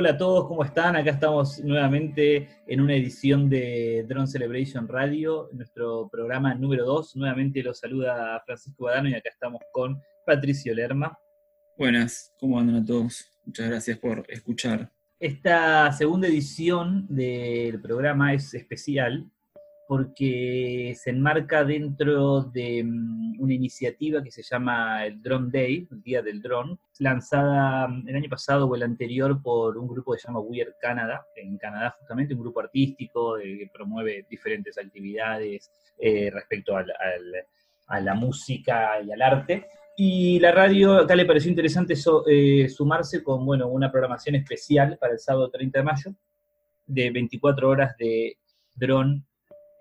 Hola a todos, ¿cómo están? Acá estamos nuevamente en una edición de Drone Celebration Radio, nuestro programa número 2. Nuevamente los saluda Francisco Badano y acá estamos con Patricio Lerma. Buenas, ¿cómo andan a todos? Muchas gracias por escuchar. Esta segunda edición del programa es especial porque se enmarca dentro de mm, una iniciativa que se llama el Drone Day, el Día del Drone, lanzada mm, el año pasado o el anterior por un grupo que se llama Weird Canada, en Canadá justamente, un grupo artístico que promueve diferentes actividades eh, respecto a la música y al arte. Y la radio, acá le pareció interesante eh, sumarse con bueno, una programación especial para el sábado 30 de mayo, de 24 horas de drone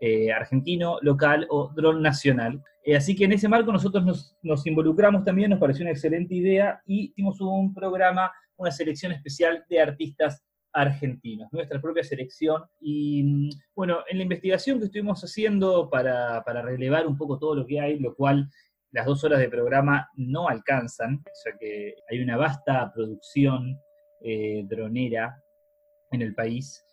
eh, argentino, local o dron nacional. Eh, así que en ese marco nosotros nos, involucramos también, nos pareció una excelente idea y hicimos un programa, una selección especial de artistas argentinos, nuestra propia selección. Y mm, bueno, en la investigación que estuvimos haciendo para, relevar un poco todo lo que hay, lo cual las dos horas de programa no alcanzan, ya que hay una vasta producción eh, dronera en el país,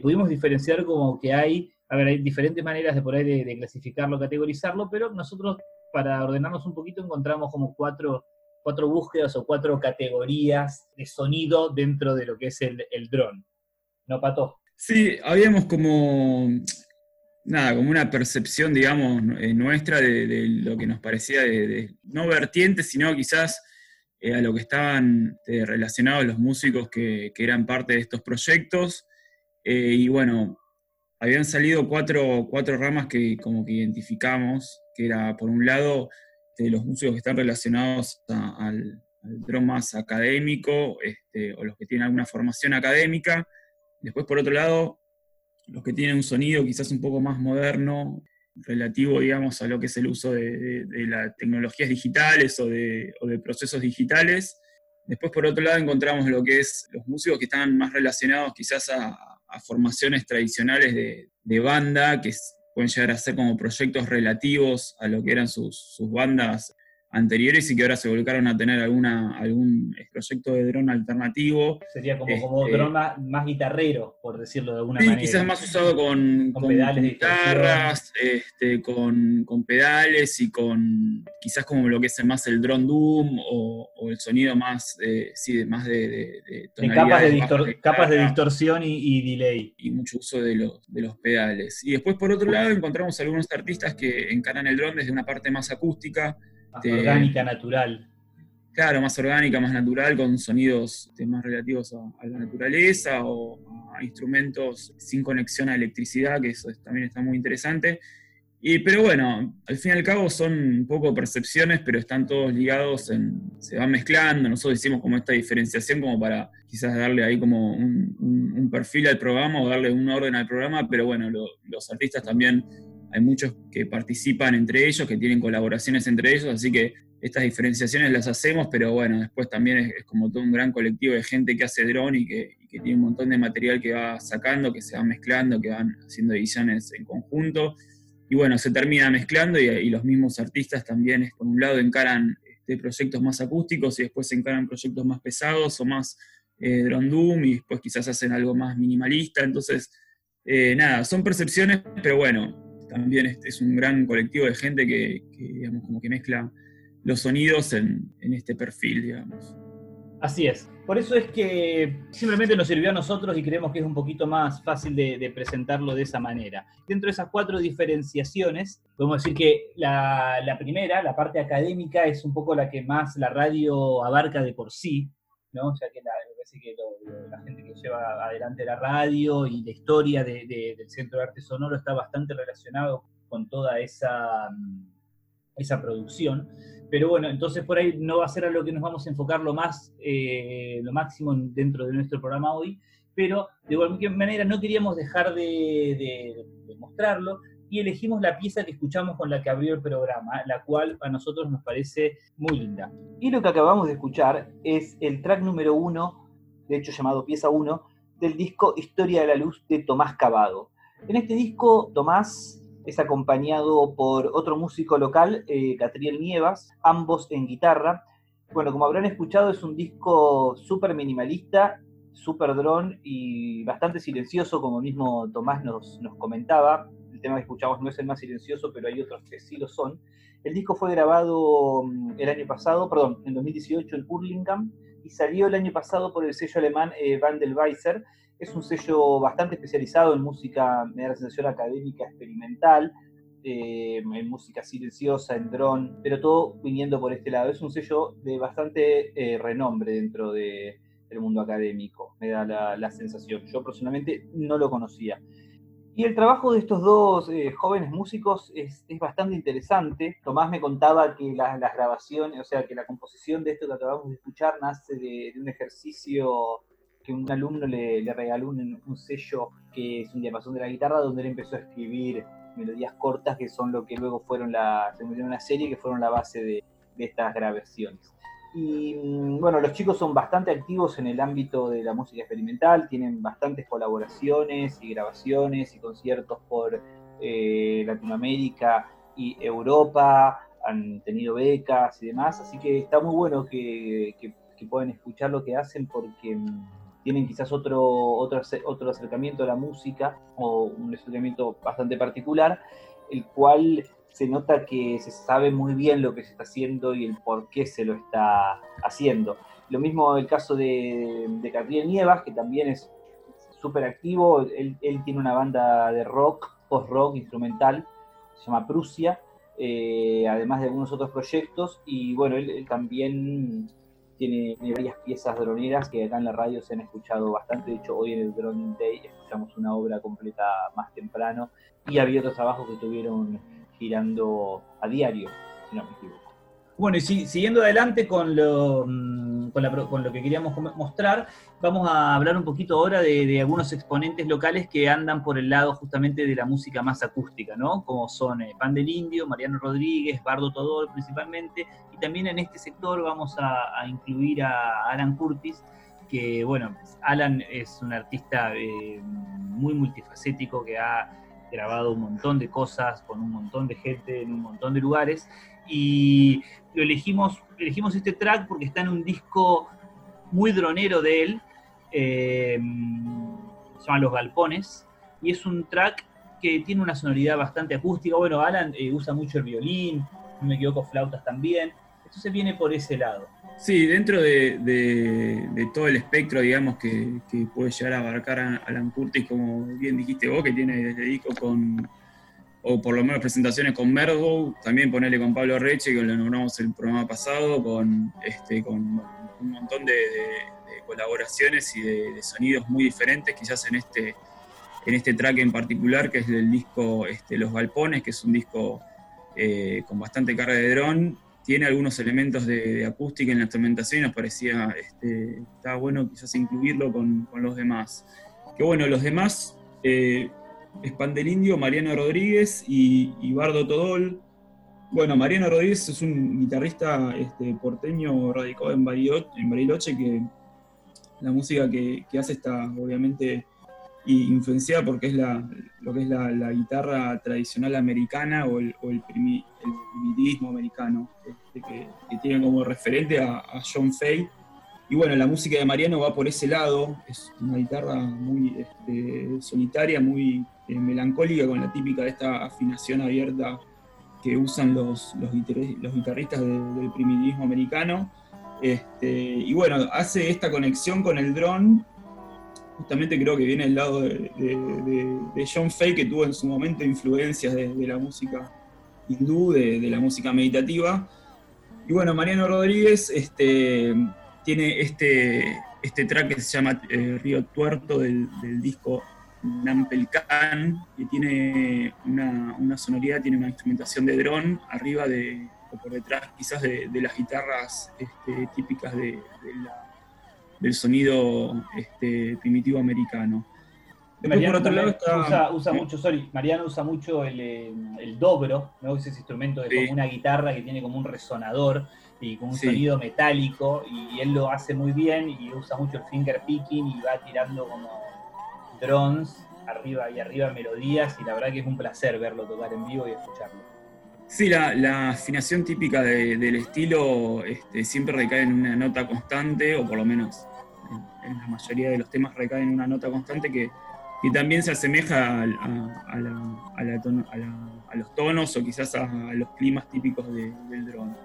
pudimos diferenciar como que hay a ver, hay diferentes maneras de por ahí de, clasificarlo, categorizarlo, pero nosotros para ordenarnos un poquito encontramos como cuatro, cuatro búsquedas o cuatro categorías de sonido dentro de lo que es el, el dron. ¿No, Pato? Sí, habíamos como, nada, como una percepción, digamos, eh, nuestra de, lo que nos parecía de, no vertiente, sino quizás eh, a lo que estaban eh, relacionados los músicos que, que, eran parte de estos proyectos. y bueno, habían salido cuatro, ramas que como que identificamos, que era por un lado de los músicos que están relacionados al, al más académico, este, o los que tienen alguna formación académica. Después, por otro lado, los que tienen un sonido quizás un poco más moderno, relativo, digamos, a lo que es el uso de, las tecnologías digitales o de, o de, procesos digitales. Después, por otro lado, encontramos lo que es los músicos que están más relacionados quizás a, a formaciones tradicionales de, banda, que pueden llegar a ser como proyectos relativos a lo que eran sus, sus bandas anteriores y que ahora se volcaron a tener alguna, algún proyecto de dron alternativo. Sería como, como este, dron más, guitarrero, por decirlo de alguna manera. quizás más usado con, pedales guitarras, este, con, pedales y con quizás como lo que es más el drone doom o, el sonido más, sí, más de, de, capas, de, capas de distorsión y, delay. Y mucho uso de los, de los pedales. Y después por otro lado encontramos algunos artistas que encaran el dron desde una parte más acústica, más orgánica, natural. Claro, más orgánica, más natural, con sonidos este, más relativos a, la naturaleza o a instrumentos sin conexión a electricidad, que eso también está muy interesante. Y, pero bueno, al fin y al cabo son un poco percepciones, pero están todos ligados, en, se van mezclando. Nosotros hicimos como esta diferenciación como para quizás darle ahí como un, perfil al programa o darle un orden al programa, pero bueno, los artistas también hay muchos que participan entre ellos, que tienen colaboraciones entre ellos, así que estas diferenciaciones las hacemos, pero bueno, después también es, como todo un gran colectivo de gente que hace dron y que, tiene un montón de material que va sacando, que se va mezclando, que van haciendo ediciones en conjunto. Y bueno, se termina mezclando y, los mismos artistas también, por un lado, encaran este, proyectos más acústicos y después encaran proyectos más pesados o más eh, drone doom y después quizás hacen algo más minimalista. Entonces, eh, nada, son percepciones, pero bueno, también es, un gran colectivo de gente que, digamos, como que mezcla los sonidos en, este perfil, digamos. Así es. Por eso es que simplemente nos sirvió a nosotros y creemos que es un poquito más fácil de, presentarlo de esa manera. Dentro de esas cuatro diferenciaciones, podemos decir que la, la, primera, la parte académica, es un poco la que más la radio abarca de por sí, ¿no? ya que la, gente que lleva adelante la radio y la historia del Centro de Arte Sonoro está bastante relacionado con toda esa, mm, esa producción. Pero bueno, entonces por ahí no va a ser a lo que nos vamos a enfocar lo más, eh, lo máximo dentro de nuestro programa hoy, pero de igual manera no queríamos dejar de, de mostrarlo, y elegimos la pieza que escuchamos con la que abrió el programa, la cual a nosotros nos parece muy linda. Y lo que acabamos de escuchar es el track número uno de hecho llamado Pieza 1, del disco Historia de la Luz de Tomás Cavado. En este disco, Tomás es acompañado por otro músico local, eh, Catriel Nievas, ambos en guitarra. Bueno, como habrán escuchado, es un disco súper minimalista, super dron y bastante silencioso, como mismo Tomás nos, nos comentaba. Que escuchamos no es el más silencioso, pero hay otros que sí lo son. El disco fue grabado mm, el año pasado, perdón, en 2018 en Hurlingham y salió el año pasado por el sello alemán eh, Weiser. Es un sello bastante especializado en música, me da la sensación académica experimental, eh, en música silenciosa, en dron, pero todo viniendo por este lado. Es un sello de bastante eh, renombre dentro de, del mundo académico, me da la, sensación. Yo personalmente no lo conocía. Y el trabajo de estos dos eh, jóvenes músicos es, bastante interesante. Tomás me contaba que las grabaciones, o sea, que la composición de esto que acabamos de escuchar nace de, un ejercicio que un alumno le, regaló un, sello que es un diapasón de la guitarra, donde él empezó a escribir melodías cortas que son lo que luego fueron la, se una serie que fueron la base de estas grabaciones. Y mm, bueno, los chicos son bastante activos en el ámbito de la música experimental, tienen bastantes colaboraciones y grabaciones y conciertos por eh, Latinoamérica y Europa, han tenido becas y demás, así que está muy bueno que, que, puedan escuchar lo que hacen porque mm, tienen quizás otro, otro, otro acercamiento a la música o un acercamiento bastante particular, el cual se nota que se sabe muy bien lo que se está haciendo y el por qué se lo está haciendo. Lo mismo el caso de, de Gabriel Nievas, que también es súper activo. Él, tiene una banda de rock, post-rock, instrumental, se llama Prusia, eh, además de algunos otros proyectos. Y bueno, él, también tiene, varias piezas droneras que acá en la radio se han escuchado bastante. De hecho, hoy en el Drone Day escuchamos una obra completa más temprano. Y había otros trabajos que tuvieron girando a diario, si no me equivoco. Bueno, y siguiendo adelante con lo, mm, con, lo que queríamos mostrar, vamos a hablar un poquito ahora de, algunos exponentes locales que andan por el lado justamente de la música más acústica, ¿no? Como son eh, Pan del Indio, Mariano Rodríguez, Bardo Todol principalmente, y también en este sector vamos a, incluir a Alan Curtis, que bueno, Alan es un artista eh, muy multifacético que ha grabado un montón de cosas con un montón de gente en un montón de lugares y lo elegimos, elegimos este track porque está en un disco muy dronero de él, eh, se llama Los Galpones, y es un track que tiene una sonoridad bastante acústica. Bueno, Alan eh, usa mucho el violín, no me equivoco, flautas también, entonces viene por ese lado. Sí, dentro de, todo el espectro, digamos, que, puede llegar a abarcar a Alan Curtis, como bien dijiste vos, que tiene desde disco con, o por lo menos presentaciones con Mergo, también ponerle con Pablo Reche, que lo nombramos el programa pasado, con, este, con un montón de, colaboraciones y de, sonidos muy diferentes, quizás en este, en este track en particular, que es el disco este, Los Galpones, que es un disco eh, con bastante carga de dron, tiene algunos elementos de, acústica en la instrumentación y nos parecía, este, estaba bueno quizás incluirlo con, los demás. Que bueno, los demás, eh, Indio, Mariano Rodríguez y, Bardo Todol. Bueno, Mariano Rodríguez es un guitarrista este, porteño radicado en Bariloche, que la música que, hace está obviamente influenciada porque es la, lo que es la, guitarra tradicional americana o el, o primitismo americano, este, que, tiene como referente a, John Fay. Y bueno, la música de Mariano va por ese lado, es una guitarra muy este, solitaria, muy eh, melancólica, con la típica de esta afinación abierta que usan los, los, guitarristas del primitismo americano. Este, y bueno, hace esta conexión con el dron, justamente creo que viene del lado de, John Fay, que tuvo en su momento influencias de, la música hindú, de, la música meditativa. Y bueno, Mariano Rodríguez este, tiene este, este track que se llama eh, Río Tuerto del, disco Nampelcan, que tiene una, sonoridad, tiene una instrumentación de dron arriba de, o por detrás quizás de, las guitarras este, típicas del sonido este, primitivo americano. Mariano por otro lado usa, mucho, sorry, Mariano usa mucho el, eh, el dobro, ¿no? ese instrumento de como una guitarra que tiene como un resonador y con un sonido metálico, y él lo hace muy bien y usa mucho el finger picking y va tirando como drones arriba y arriba melodías, y la verdad que es un placer verlo tocar en vivo y escucharlo. Sí, la, afinación típica del estilo este, siempre recae en una nota constante, o por lo menos en, la mayoría de los temas recae en una nota constante que, que también se asemeja a, los tonos o quizás a, los climas típicos del dron.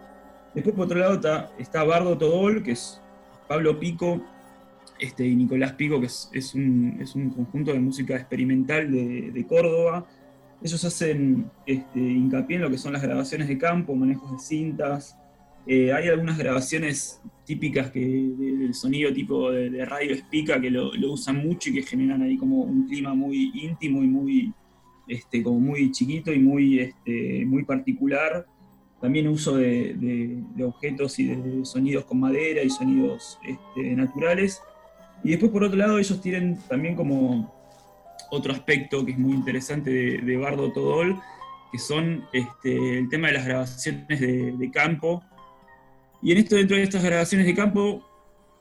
Después, por otro lado, está, Bardo Todol, que es Pablo Pico este, y Nicolás Pico, que es, un, conjunto de música experimental de, Córdoba. Ellos hacen este, hincapié en lo que son las grabaciones de campo, manejos de cintas. Eh, hay algunas grabaciones típicas que, del sonido tipo de, radio espica que lo, usan mucho y que generan ahí como un clima muy íntimo y muy, este, como muy chiquito y muy, este, muy particular también uso de, objetos y de sonidos con madera y sonidos este, naturales. Y después, por otro lado, ellos tienen también como otro aspecto que es muy interesante de, Bardo Todol, que son este, el tema de las grabaciones de campo. Y en esto, dentro de estas grabaciones de campo,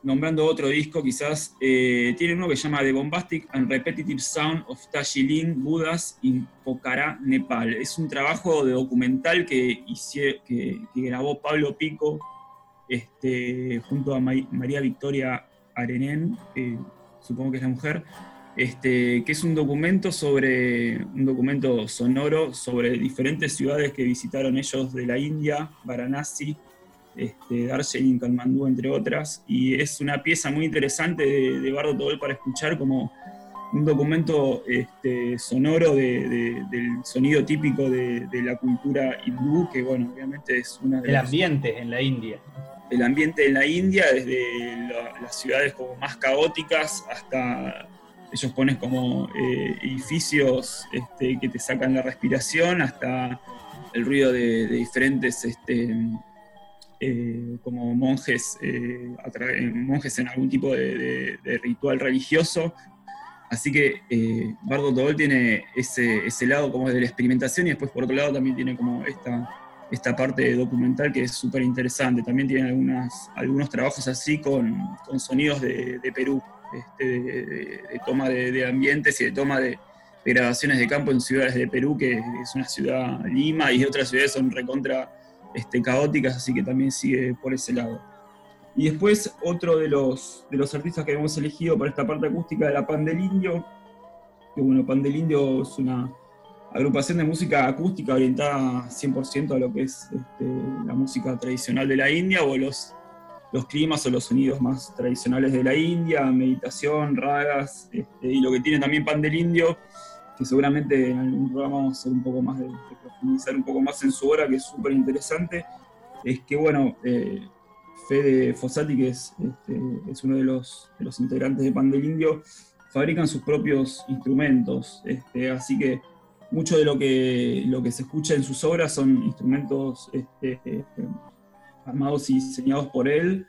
nombrando otro disco, quizás, tiene uno que se llama The Bombastic and Repetitive Sound of Tashilin Buddhas in Pokhara, Nepal. Es un trabajo de documental que, que, grabó Pablo Pico este, junto a María Victoria Arenén, supongo que es la mujer, este, que es un documento sobre un documento sonoro sobre diferentes ciudades que visitaron ellos de la India, Varanasi, este, Darjeeling, Kalmandú, entre otras, y es una pieza muy interesante de, Bardo Tobel para escuchar como un documento este, sonoro del sonido típico de, la cultura hindú, que bueno, obviamente es una de El ambiente en la India. El ambiente en la India, desde las ciudades como más caóticas hasta ellos ponen como eh, edificios este, que te sacan la respiración, hasta el ruido de, diferentes este, eh, como monjes, eh, monjes en algún tipo de, ritual religioso. Así que Bardo Tobol tiene ese, ese, lado como de la experimentación y después por otro lado también tiene como esta, esta parte documental que es súper interesante. También tiene algunas, algunos trabajos así con, con sonidos de, Perú, este, de, toma de, ambientes y de toma de, grabaciones de campo en ciudades de Perú, que es una ciudad Lima y otras ciudades son recontra este, caóticas, así que también sigue por ese lado. Y después otro de los, de los artistas que hemos elegido para esta parte acústica de la Pan del Indio, que bueno, Pan del Indio es una agrupación de música acústica orientada 100% a lo que es este, la música tradicional de la India o los, los climas o los sonidos más tradicionales de la India, meditación, ragas, este, y lo que tiene también Pan del Indio que seguramente en algún programa vamos a hacer un poco más de, profundizar un poco más en su obra, que es súper interesante, es que, bueno, eh, Fede Fossati, que es, este, es uno de los, de los, integrantes de Pan del Indio, fabrican sus propios instrumentos, este, así que mucho de lo que, lo que se escucha en sus obras son instrumentos este, armados y diseñados por él,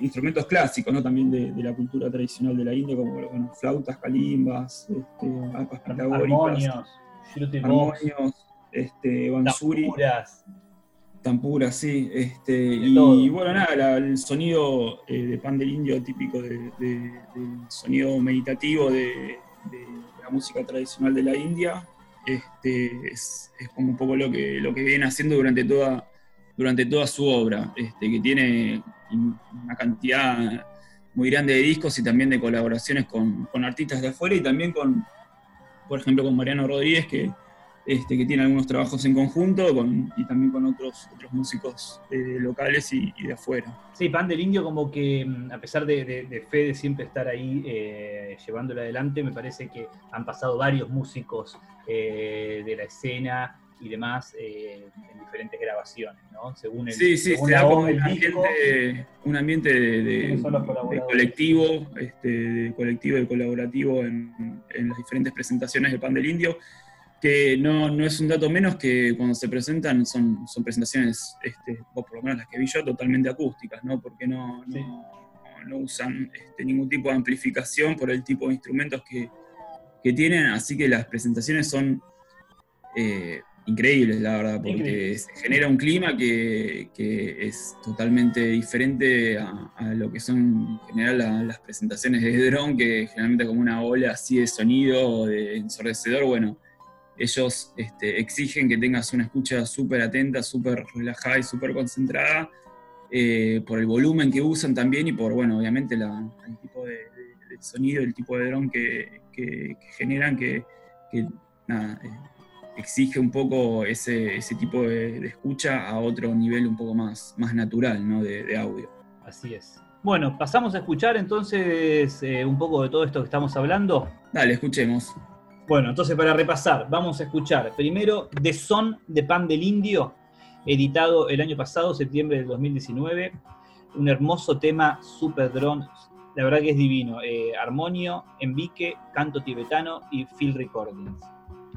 instrumentos clásicos, ¿no? También de, la cultura tradicional de la India, como bueno, flautas, calimbas, este, arpas pitagóricas, armonios, este, bansuri. Tampuras. Tampuras, sí. Este, y, bueno, nada, el sonido eh, de pan del indio típico del sonido meditativo de, la música tradicional de la India, este, es, como un poco lo que, lo que viene haciendo durante toda, durante toda su obra, este, que tiene una cantidad muy grande de discos y también de colaboraciones con, artistas de afuera y también con, por ejemplo, con Mariano Rodríguez, que, este, que tiene algunos trabajos en conjunto y también con otros, otros músicos eh, locales y, de afuera. Sí, Pan del Indio como que, mm, a pesar de, de, de siempre estar ahí eh, llevándolo adelante, me parece que han pasado varios músicos eh, de la escena y demás eh, en diferentes grabaciones, ¿no? Según el, sí, sí, se da como un ambiente, un ambiente de, colectivo, este, de colectivo y colaborativo en, las diferentes presentaciones de Pan del Indio, que no, no, es un dato menos que cuando se presentan son, son presentaciones, este, o por lo menos las que vi yo, totalmente acústicas, ¿no? Porque no, no, usan este, ningún tipo de amplificación por el tipo de instrumentos que, que tienen, así que las presentaciones son... Eh, increíbles, la verdad, porque se genera un clima que, es totalmente diferente a, lo que son en general las presentaciones de drone, que generalmente como una ola así de sonido de ensordecedor, bueno, ellos este, exigen que tengas una escucha súper atenta, súper relajada y súper concentrada, eh, por el volumen que usan también y por, bueno, obviamente el tipo de, sonido, el tipo de dron que, generan, que, eh, exige un poco ese, tipo de, escucha a otro nivel un poco más, más natural ¿no? de, audio. Así es. Bueno, pasamos a escuchar entonces eh, un poco de todo esto que estamos hablando. Dale, escuchemos. Bueno, entonces para repasar, vamos a escuchar primero The Son de Pan del Indio, editado el año pasado, septiembre del 2019. Un hermoso tema, super drone, la verdad que es divino. Eh, armonio, Envique, canto tibetano y Field Recordings.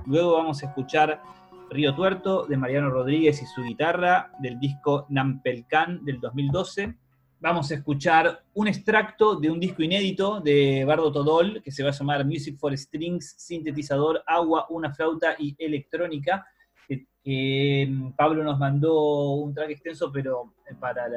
Luego vamos a escuchar Río Tuerto de Mariano Rodríguez y su guitarra del disco Nampelcan del 2012. Vamos a escuchar un extracto de un disco inédito de Bardo Todol que se va a llamar Music for Strings, sintetizador, agua, una flauta y electrónica Mm, Pablo nos mandó un track extenso, pero eh, para,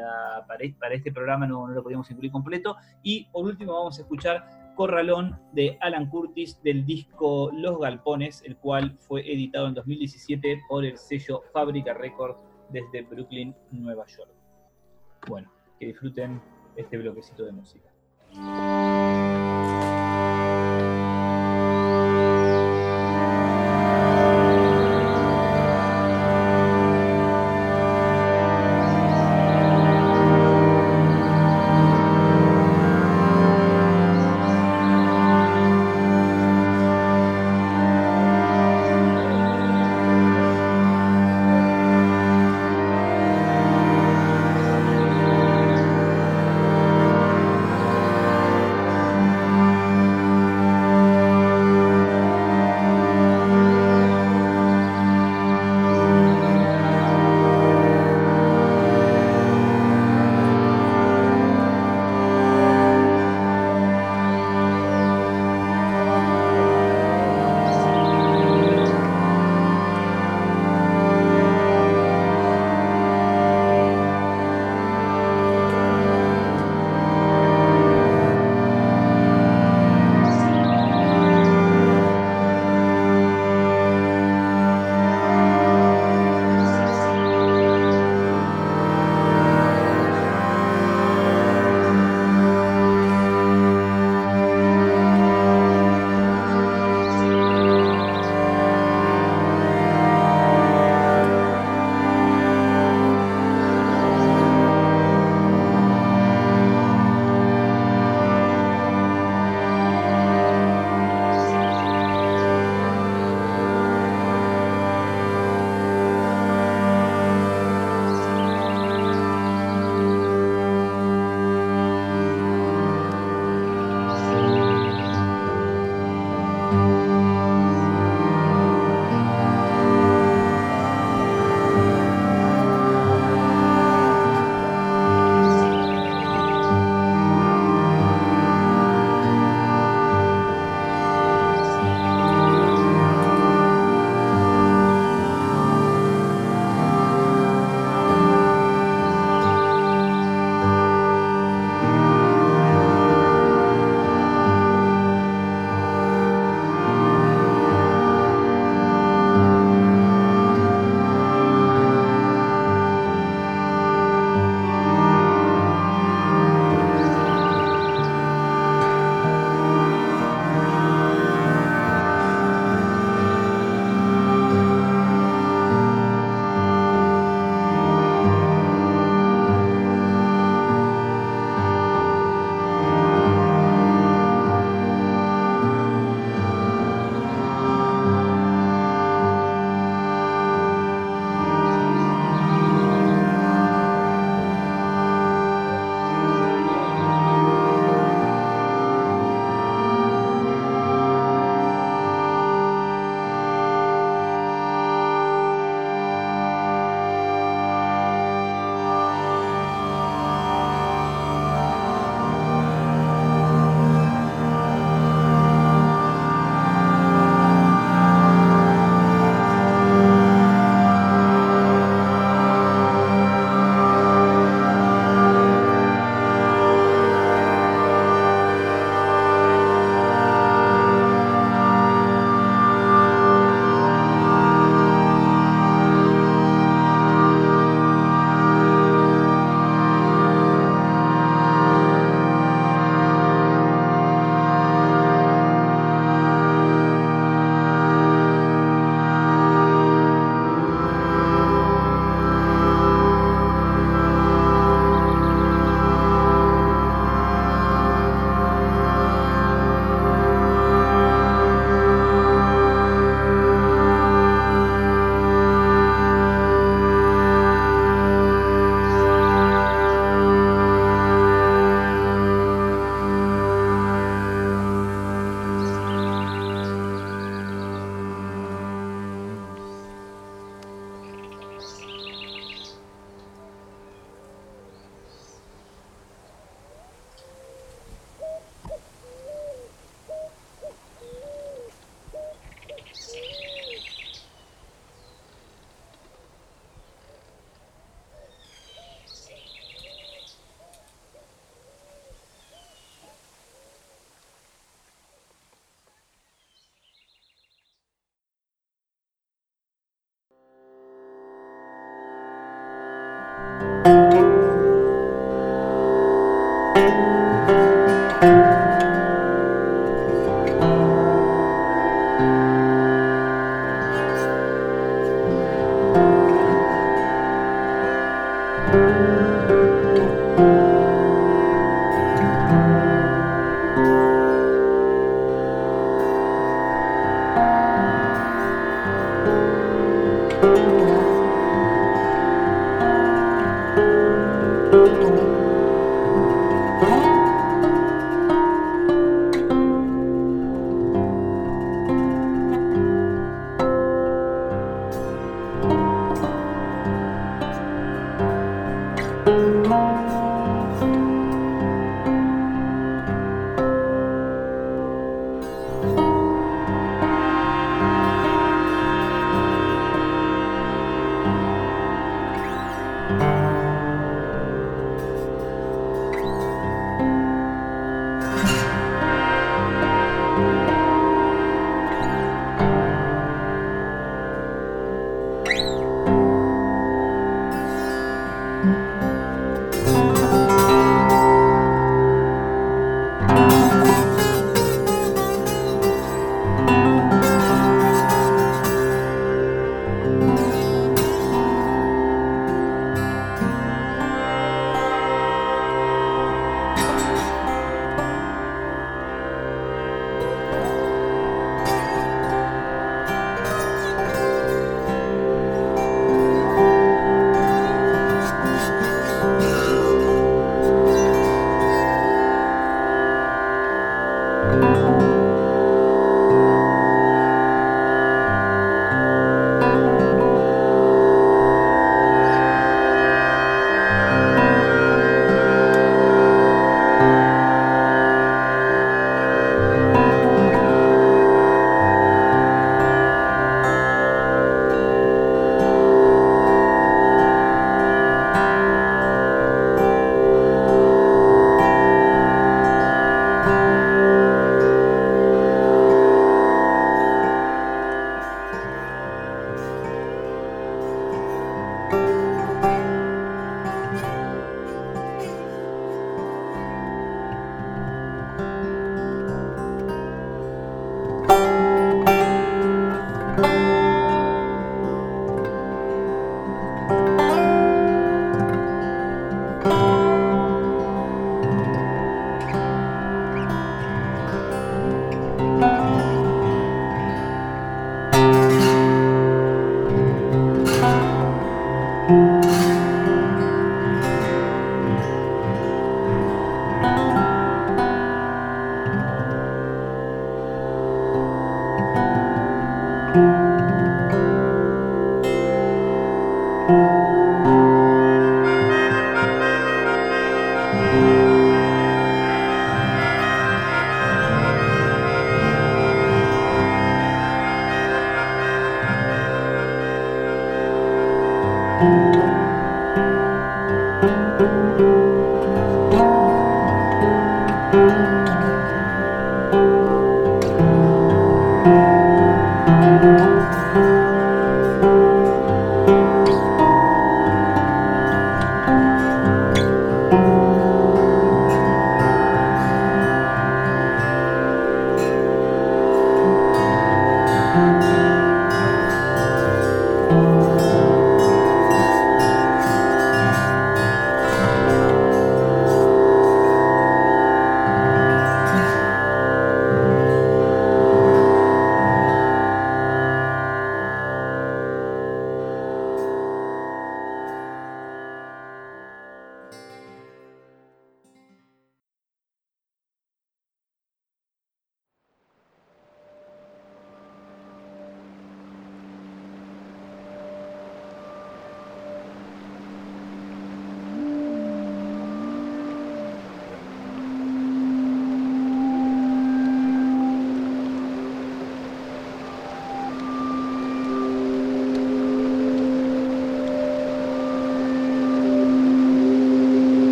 para, este programa no, lo podíamos incluir completo. Y por último vamos a escuchar Corralón de Alan Curtis del disco Los Galpones, el cual fue editado en 2017 por el sello Fábrica Records desde Brooklyn, Nueva York. Bueno, que disfruten este bloquecito de música.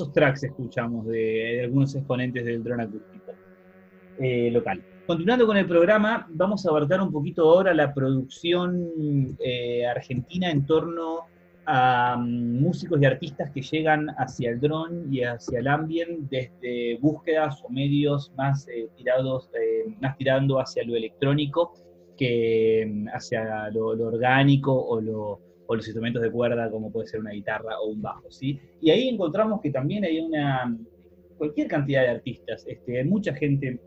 Hermosos tracks escuchamos de, algunos exponentes del dron acústico eh, local. Continuando con el programa, vamos a abarcar un poquito ahora la producción eh, argentina en torno a mm, músicos y artistas que llegan hacia el dron y hacia el ambient desde búsquedas o medios más eh, tirados, más tirando hacia lo electrónico que mm, hacia lo orgánico o lo, o los instrumentos de cuerda, como puede ser una guitarra o un bajo, ¿sí? Y ahí encontramos que también hay una, cualquier cantidad de artistas, este, mucha gente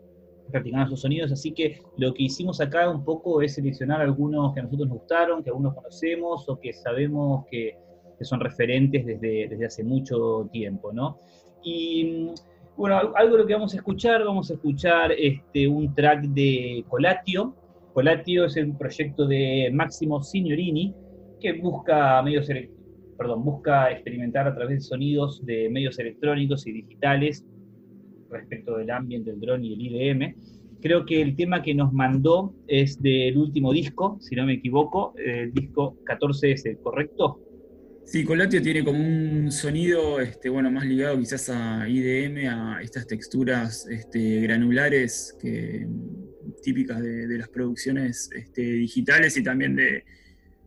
practicando sus sonidos, así que lo que hicimos acá un poco es seleccionar algunos que a nosotros nos gustaron, que algunos conocemos o que sabemos que, son referentes desde, desde hace mucho tiempo, ¿no? Y bueno, algo de lo que vamos a escuchar, vamos a escuchar este, un track de Colatio. Colatio es un proyecto de Máximo Signorini, que busca medios perdón, busca experimentar a través de sonidos de medios electrónicos y digitales respecto del ambiente, el drone y el IDM. Creo que el tema que nos mandó es del último disco, si no me equivoco, el disco 14S, ¿correcto? Sí, Colatio tiene como un sonido este, bueno, más ligado quizás a IDM, a estas texturas este, granulares que, típicas de, de las producciones este, digitales y también de,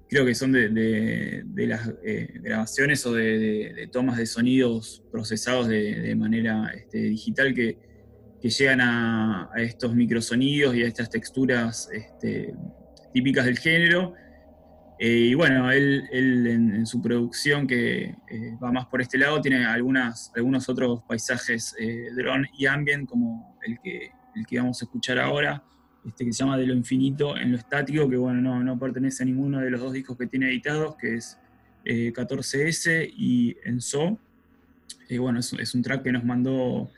creo que son de, las eh, grabaciones o de, tomas de sonidos procesados de, manera este, digital que, llegan a, estos microsonidos y a estas texturas este, típicas del género. Eh, y bueno, él, en, su producción que eh, va más por este lado tiene algunas, algunos otros paisajes drone y ambient como el que, el que vamos a escuchar ahora este, que se llama De lo infinito en lo estático, que bueno, no, pertenece a ninguno de los dos discos que tiene editados, que es 14S eh, y Enso. Eh, bueno, es, un track que nos mandó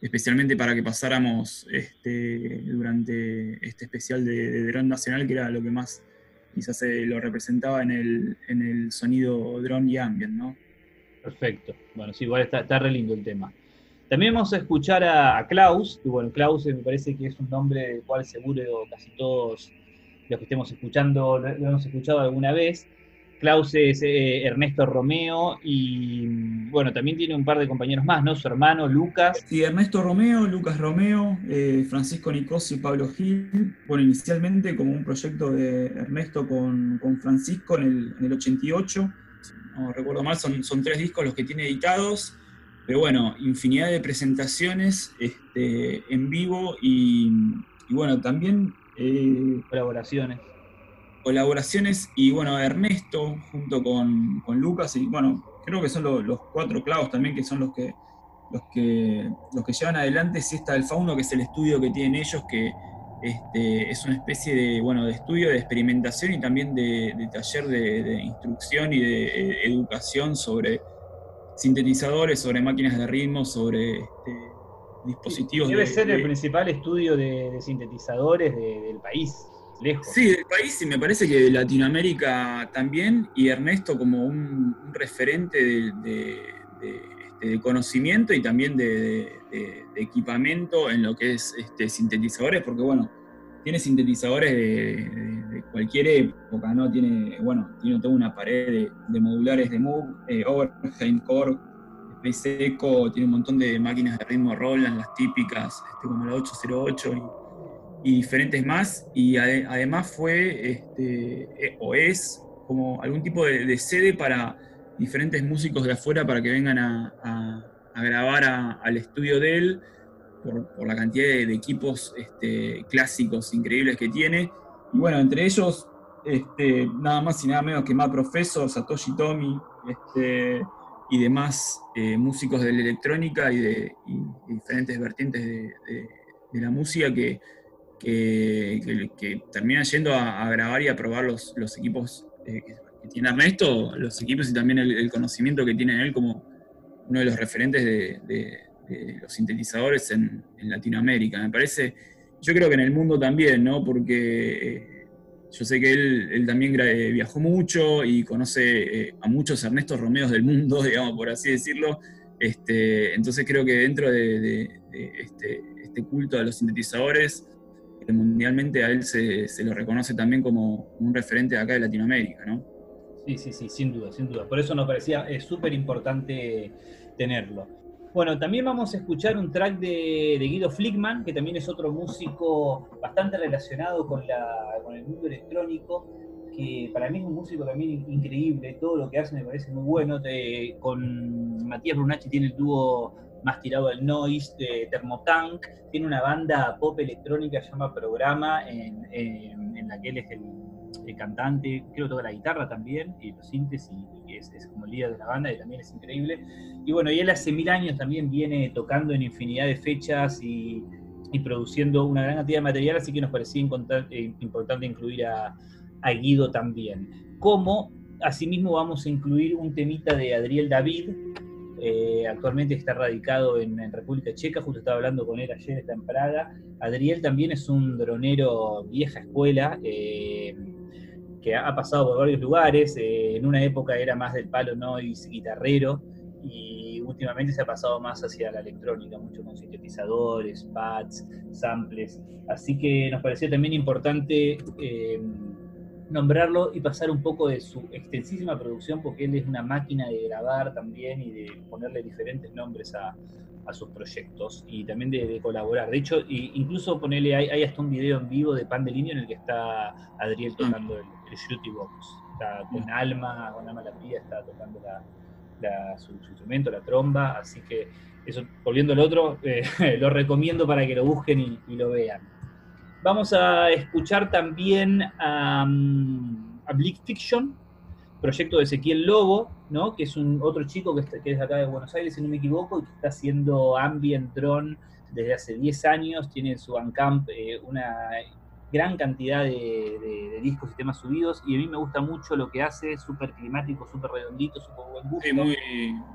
especialmente para que pasáramos este, durante este especial de, de Drone Nacional, que era lo que más quizás se lo representaba en el, en el sonido drone y ambient, ¿no? Perfecto. Bueno, sí, igual está, está re lindo el tema. También vamos a escuchar a, Klaus, que bueno, Klaus me parece que es un nombre del cual seguro casi todos los que estemos escuchando lo, hemos escuchado alguna vez. Klaus es eh, Ernesto Romeo y bueno, también tiene un par de compañeros más, ¿no? Su hermano Lucas. Sí, Ernesto Romeo, Lucas Romeo, eh, Francisco Nicosi y Pablo Gil. Bueno, inicialmente como un proyecto de Ernesto con, Francisco en el, 88. No recuerdo mal, son, son tres discos los que tiene editados. Pero bueno, infinidad de presentaciones este, en vivo y, bueno, también... Eh, colaboraciones. Colaboraciones y bueno, Ernesto junto con, Lucas y bueno, creo que son los, cuatro clavos también que son los que, los que, los que llevan adelante si está el Fauno, que es el estudio que tienen ellos, que este, es una especie de, bueno, de estudio, de experimentación y también de, taller de, de, instrucción y de eh, educación sobre sintetizadores, sobre máquinas de ritmo, sobre este, dispositivos. Debe ser el principal estudio de, sintetizadores del país, lejos. Sí, del país y me parece que de Latinoamérica también, y Ernesto como un, referente de, este, conocimiento y también de, equipamiento en lo que es este, sintetizadores, porque bueno, tiene sintetizadores de, cualquier época, ¿no? Tiene, bueno, tiene toda una pared de, modulares de Moog, eh, Overheim Core, Space Echo, tiene un montón de máquinas de ritmo Roland, las típicas, este, como la 808 y, diferentes más. Y además fue, este, eh, o es, como algún tipo de, sede para diferentes músicos de afuera para que vengan a, grabar al estudio de él por, la cantidad de, equipos este, clásicos increíbles que tiene. Y bueno, entre ellos, este, nada más y nada menos que más Profesor, Satoshi Tomi, este, y demás eh, músicos de la electrónica y de diferentes vertientes de, la música que, que, terminan yendo a, grabar y a probar los, equipos eh, que tiene Ernesto, los equipos y también el, conocimiento que tiene él como uno de los referentes de, los sintetizadores en, Latinoamérica. Me parece, yo creo que en el mundo también, ¿no? Porque eh, yo sé que él, también eh, viajó mucho y conoce eh, a muchos Ernestos Romeos del mundo, digamos, por así decirlo. Este, entonces creo que dentro de, este, este, culto a los sintetizadores, mundialmente a él se, se, lo reconoce también como un referente acá de Latinoamérica, ¿no? Sí, sí, sí, sin duda, sin duda. Por eso nos parecía súper importante tenerlo. Bueno, también vamos a escuchar un track de, Guido Flickman, que también es otro músico bastante relacionado con, con el mundo electrónico, que para mí es un músico también increíble, todo lo que hace me parece muy bueno. con Matías Brunacci tiene el dúo más tirado al noise de Thermotank, tiene una banda pop electrónica que llama Programa, en, la que él es el, cantante, creo que toca la guitarra también, y los sintes, y, es, como el líder de la banda, y también es increíble. Y bueno, y él hace mil años también viene tocando en infinidad de fechas y, produciendo una gran cantidad de material, así que nos parecía eh, importante incluir a, a Guido también. Como asimismo vamos a incluir un temita de Adriel David, eh, actualmente está radicado en, República Checa, justo estaba hablando con él ayer, está en Praga. Adriel también es un dronero vieja escuela, eh, que ha pasado por varios lugares, eh, en una época era más del palo noise guitarrero, y últimamente se ha pasado más hacia la electrónica, mucho con sintetizadores, pads, samples, así que nos pareció también importante nombrarlo y pasar un poco de su extensísima producción, porque él es una máquina de grabar también y de ponerle diferentes nombres a, sus proyectos y también de, colaborar. De hecho, incluso ponerle, hay, hasta un video en vivo de Pan de Línea en el que está Adriel mm. tocando el, el Box. Está con mm. Alma, con Alma la Pía, está tocando su, instrumento, la tromba, así que eso, volviendo al otro, eh, lo recomiendo para que lo busquen y lo vean. Vamos a escuchar también a, mm, a Bleak Fiction, proyecto de Ezequiel Lobo, ¿no? que es un otro chico que, que, es acá de Buenos Aires, si no me equivoco, y que está haciendo ambient drone desde hace 10 años, tiene en su Bandcamp eh, una gran cantidad de, discos y temas subidos, y a mí me gusta mucho lo que hace, súper climático, súper redondito, súper buen gusto.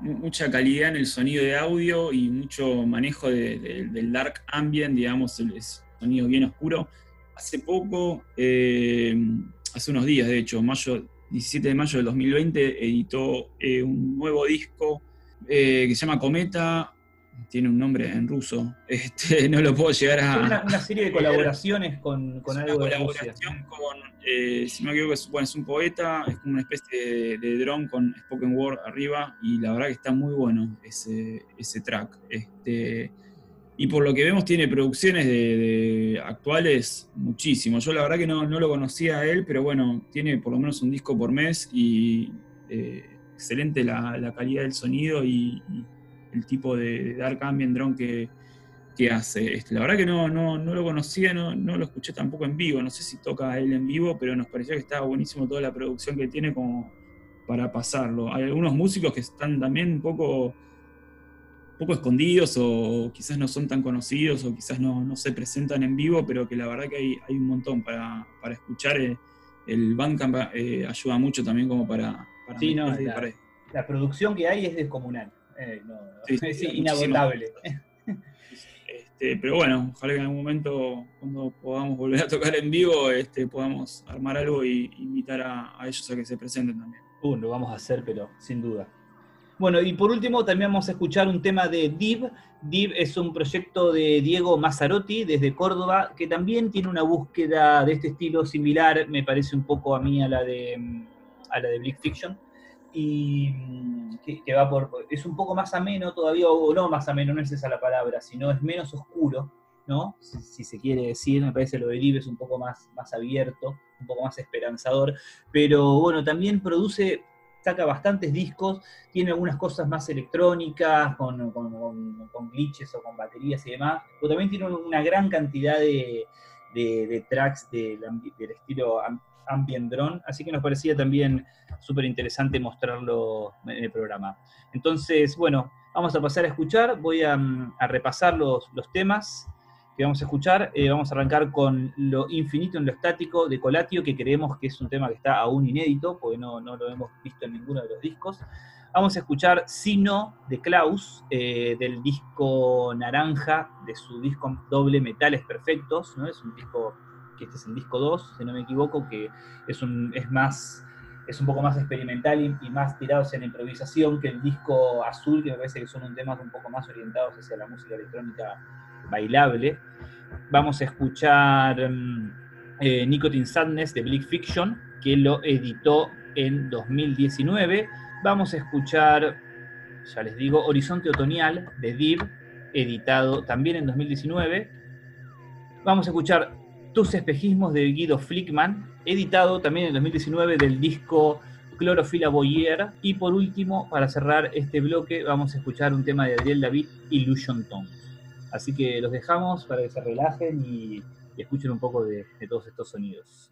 mucha calidad en el sonido de audio y mucho manejo del dark ambient, digamos, es sonido bien oscuro. Hace poco, eh, hace unos días de hecho, mayo, 17 de mayo del 2020, editó eh, un nuevo disco eh, que se llama Cometa, tiene un nombre en ruso, este, no lo puedo llegar a... Una, serie de colaboraciones con, con algo una colaboración con, si no me equivoco, es, un poeta, es como una especie de, drum con spoken word arriba, y la verdad que está muy bueno ese, ese track. Este, y por lo que vemos tiene producciones de, actuales muchísimo. Yo la verdad que no, lo conocía a él, pero bueno, tiene por lo menos un disco por mes y eh, excelente la, calidad del sonido y, el tipo de, dark ambient drone que, hace. Este, la verdad que no, no, lo conocía, no, no, lo escuché tampoco en vivo, no sé si toca él en vivo, pero nos parecía que estaba buenísimo toda la producción que tiene como para pasarlo. Hay algunos músicos que están también un poco poco escondidos o quizás no son tan conocidos o quizás no, se presentan en vivo, pero que la verdad que hay, hay un montón para, escuchar. Eh, el Bandcamp eh, ayuda mucho también como para... sí, no, la, producción que hay es descomunal, eh, es inagotable. Este, pero bueno, ojalá que en algún momento, cuando podamos volver a tocar en vivo, este, podamos armar algo e invitar a, ellos a que se presenten también. Uh, lo vamos a hacer, pero sin duda. Bueno, y por último también vamos a escuchar un tema de Div. Div es un proyecto de Diego Mazzarotti desde Córdoba, que también tiene una búsqueda de este estilo similar, me parece un poco a mí a la de, a la de Bleak Fiction, y mm, que, va por, es un poco más ameno todavía, o no más ameno, no es esa la palabra, sino es menos oscuro, ¿no? Si, se quiere decir, me parece lo de Div es un poco más, más abierto, un poco más esperanzador, pero bueno, también produce saca bastantes discos, tiene algunas cosas más electrónicas, con, con, glitches o con baterías y demás, pero también tiene una gran cantidad de, tracks del estilo ambient drone, así que nos parecía también súper interesante mostrarlo en el programa. Entonces, bueno, vamos a pasar a escuchar, voy a, a repasar los, los temas que vamos a escuchar. Eh, vamos a arrancar con Lo infinito en lo estático de Colatio, que creemos que es un tema que está aún inédito, porque no, lo hemos visto en ninguno de los discos. Vamos a escuchar Sino de Klaus, eh, del disco Naranja, de su disco doble Metales Perfectos, ¿no? Es un disco, que este es el disco 2, si no me equivoco, que es, un, es más es un poco más experimental y, más tirados en improvisación que el disco azul, que me parece que son un temas un poco más orientados hacia la música electrónica bailable. Vamos a escuchar mm, eh, Nicotine Sadness de Bleak Fiction, que lo editó en 2019. Vamos a escuchar, ya les digo, Horizonte Otoñal de Div, editado también en 2019. Vamos a escuchar Tus espejismos de Guido Flickman, editado también en 2019 del disco Clorofila Boyer. Y por último, para cerrar este bloque, vamos a escuchar un tema de Adriel David, Illusion Tone. Así que los dejamos para que se relajen y, escuchen un poco de todos estos sonidos.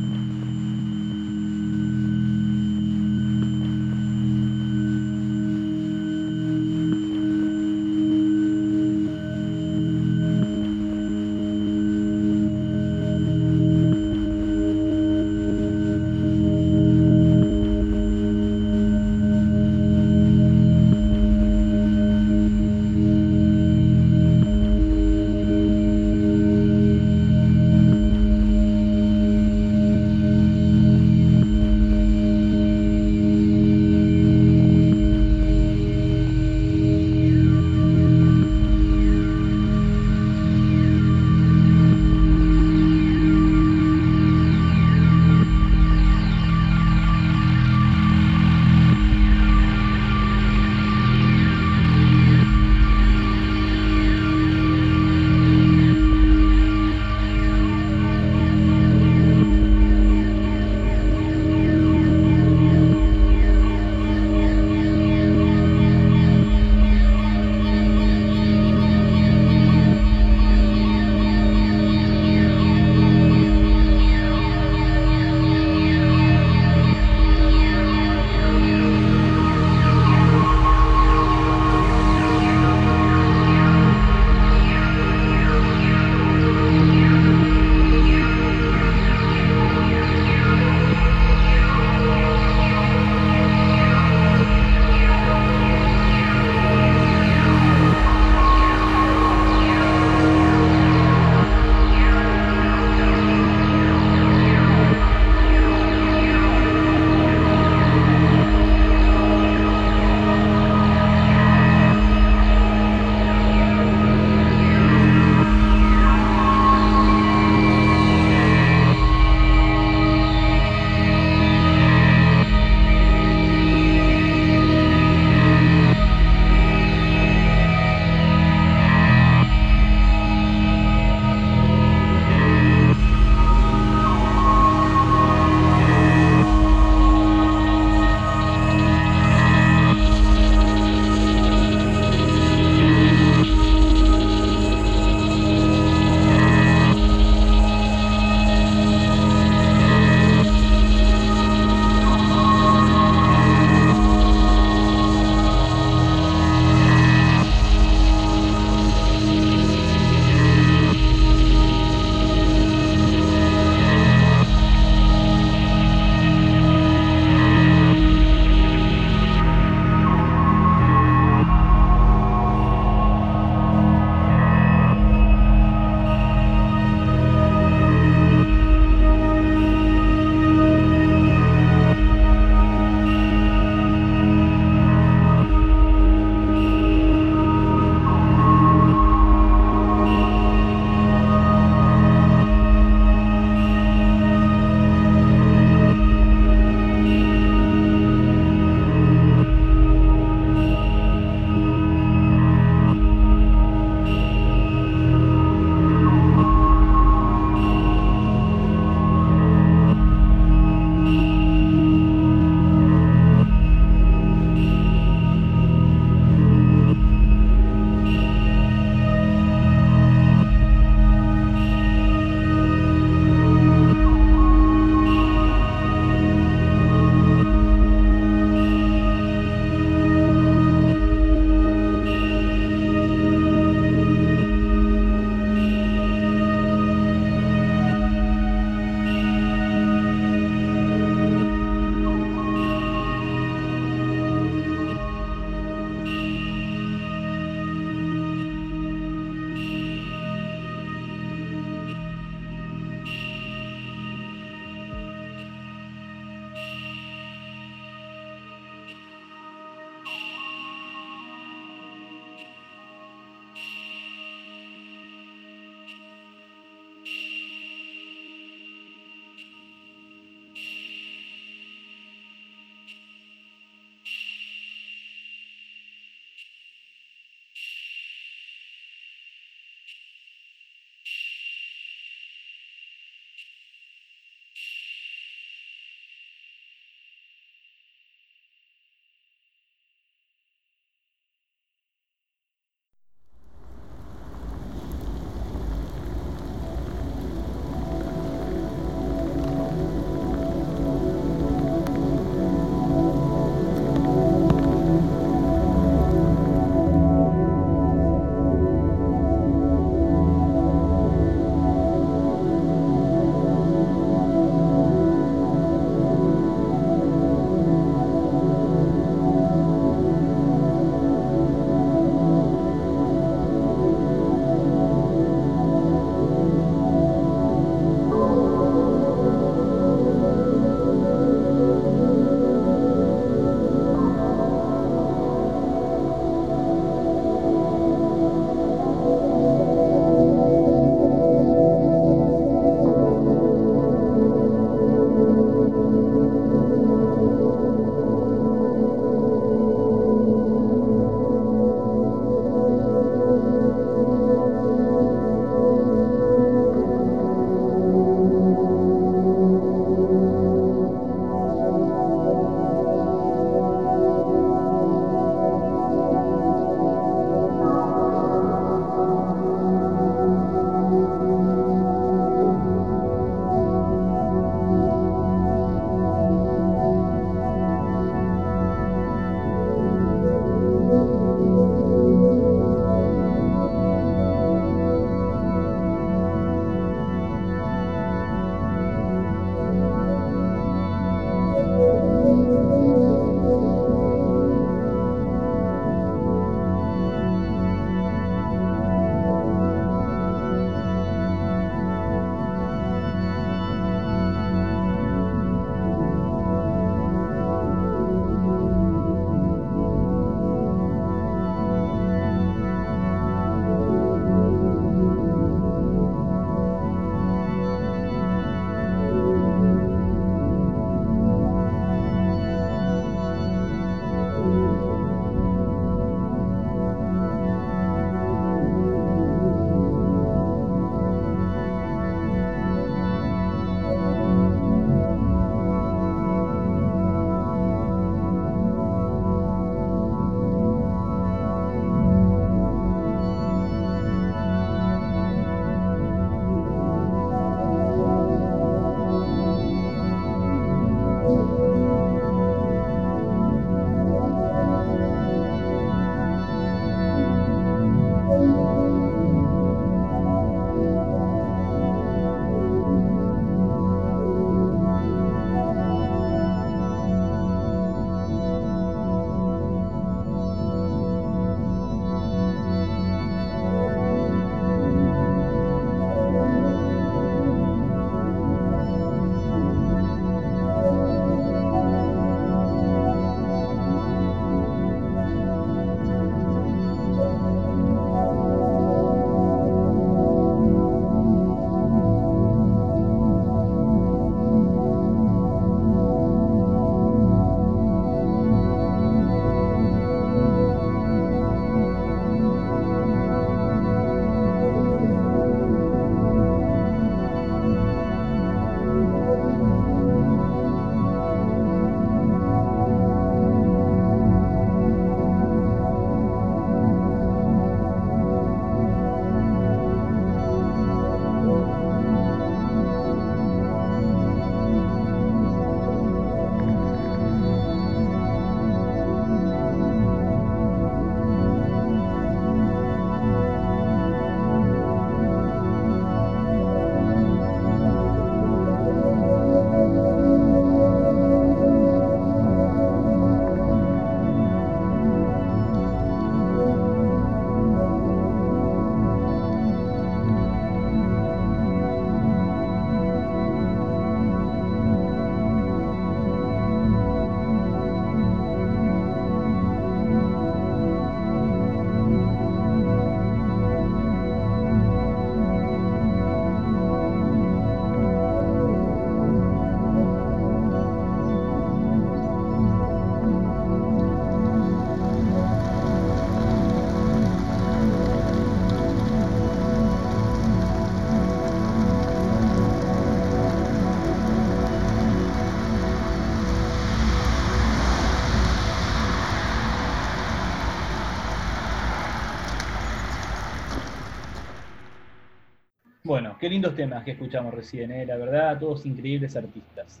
Qué lindos temas que escuchamos recién, ¿eh? la verdad, todos increíbles artistas.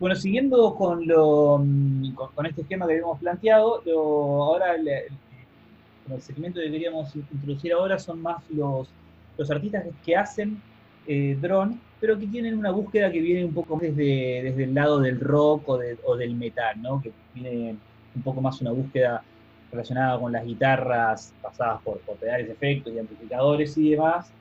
Bueno, siguiendo con, lo, mm, con, este esquema que habíamos planteado, ahora el, el, segmento que queríamos introducir ahora son más los, los artistas que hacen eh, drone, pero que tienen una búsqueda que viene un poco desde, desde el lado del rock o, del metal, ¿no? que tiene un poco más una búsqueda relacionada con las guitarras pasadas por, por pedales efectos y amplificadores y demás,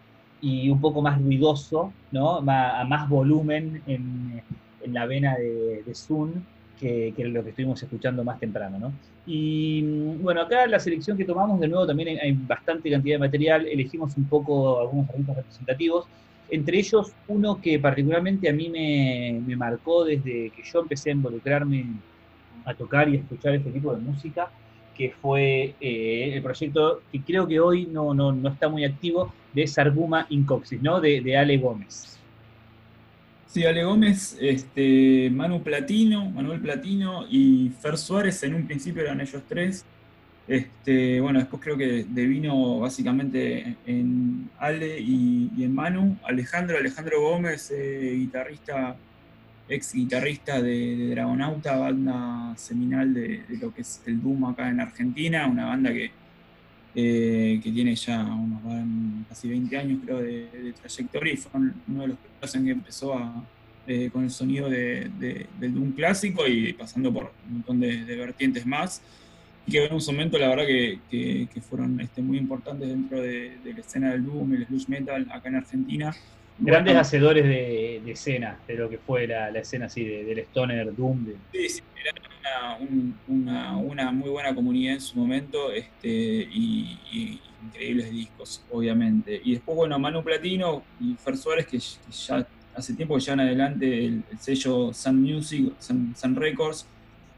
y un poco más ruidoso, ¿no? a más volumen en, en la vena de, de Zoom que, que, lo que estuvimos escuchando más temprano. ¿no? Y bueno, acá la selección que tomamos, de nuevo también hay bastante cantidad de material, elegimos un poco algunos artistas representativos, entre ellos uno que particularmente a mí me, me marcó desde que yo empecé a involucrarme a tocar y escuchar este tipo de música, que fue eh, el proyecto que creo que hoy no, no, no, está muy activo, de Sarguma Incoxis, ¿no? De, Ale Gómez. Sí, Ale Gómez, este, Manu Platino, Manuel Platino y Fer Suárez en un principio eran ellos tres. Este, bueno, después creo que devino básicamente en Ale y, y en Manu. Alejandro, Alejandro Gómez, eh, guitarrista, ex guitarrista de, de, Dragonauta, banda seminal de, de, lo que es el Doom acá en Argentina, una banda que, eh, que tiene ya unos casi 20 años creo de, trayectoria y fue uno de los primeros en que empezó a, eh, con el sonido de, del Doom clásico y pasando por un montón de, vertientes más y que en un momento la verdad que, que, fueron este, muy importantes dentro de, la escena del Doom el Slush Metal acá en Argentina. Grandes hacedores de, escena, de lo que fue la, la escena así del Stoner Doom. Sí, sí, una, una, muy buena comunidad en su momento este, y, increíbles discos, obviamente. Y después, bueno, Manu Platino y Fer Suárez, que, ya hace tiempo que llevan adelante el, sello Sun Music, Sun, Records,